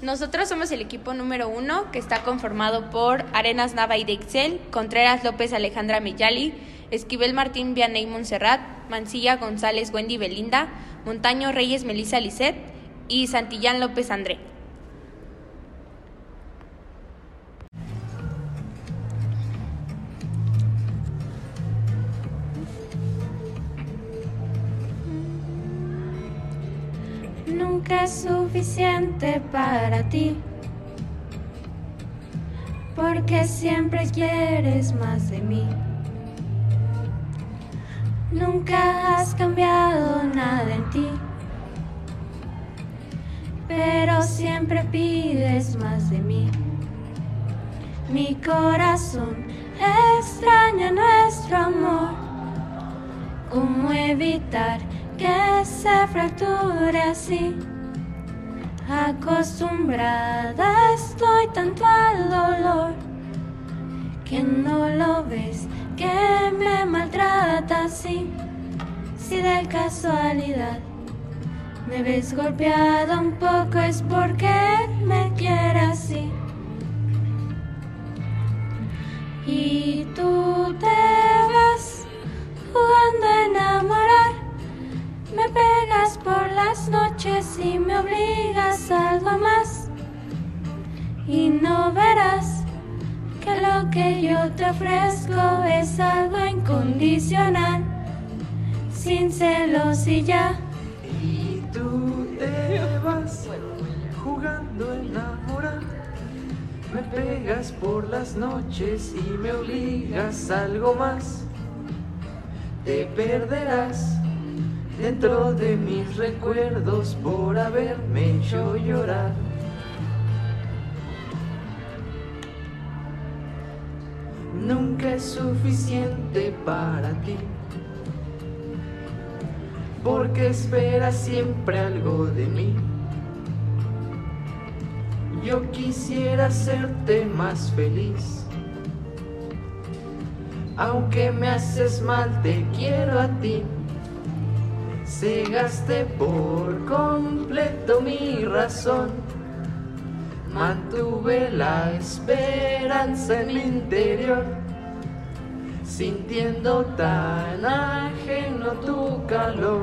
Nosotros somos el equipo número uno que está conformado por Arenas Nava y de Excel, Contreras López Alejandra Mellali, Esquivel Martín Vianey Montserrat, Mancilla González Wendy Belinda, Montaño Reyes Melissa Lisset y Santillán López André. Es suficiente para ti, porque siempre quieres más de mí. Nunca has cambiado nada en ti, pero siempre pides más de mí. Mi corazón extraña nuestro amor. ¿Cómo evitar que se fracture así? Acostumbrada estoy tanto al dolor que no lo ves, que me maltrata así. Si de casualidad me ves golpeada un poco es porque me quiere así. Y tú las noches y me obligas a algo más. Y no verás que lo que yo te ofrezco es algo incondicional, sin celos y ya. Y tú te vas jugando a enamorar. Me pegas por las noches y me obligas a algo más. Te perderás dentro de mis recuerdos por haberme hecho llorar. Nunca es suficiente para ti, porque esperas siempre algo de mí. Yo quisiera hacerte más feliz. Aunque me haces mal, te quiero a ti. Cegaste por completo mi razón. Mantuve la esperanza en mi interior, sintiendo tan ajeno tu calor.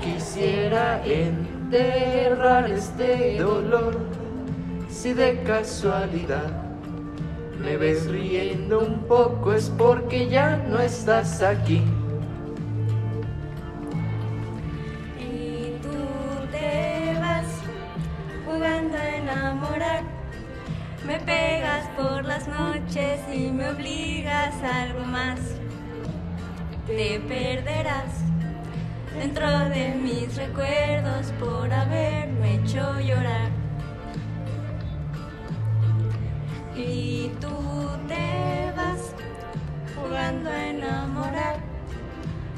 Quisiera enterrar este dolor, si de casualidad me ves riendo un poco es porque ya no estás aquí. Me pegas por las noches y me obligas a algo más. Te perderás dentro de mis recuerdos por haberme hecho llorar. Y tú te vas jugando a enamorar.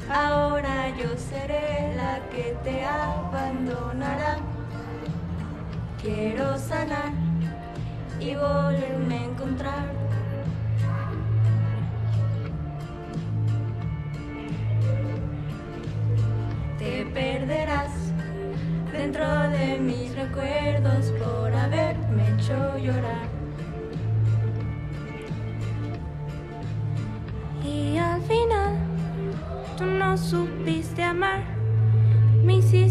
Ahora yo seré la que te abandonará. Quiero sanar y volverme a encontrar. Te perderás dentro de mis recuerdos por haberme hecho llorar. Y al final tú no supiste amar, me hiciste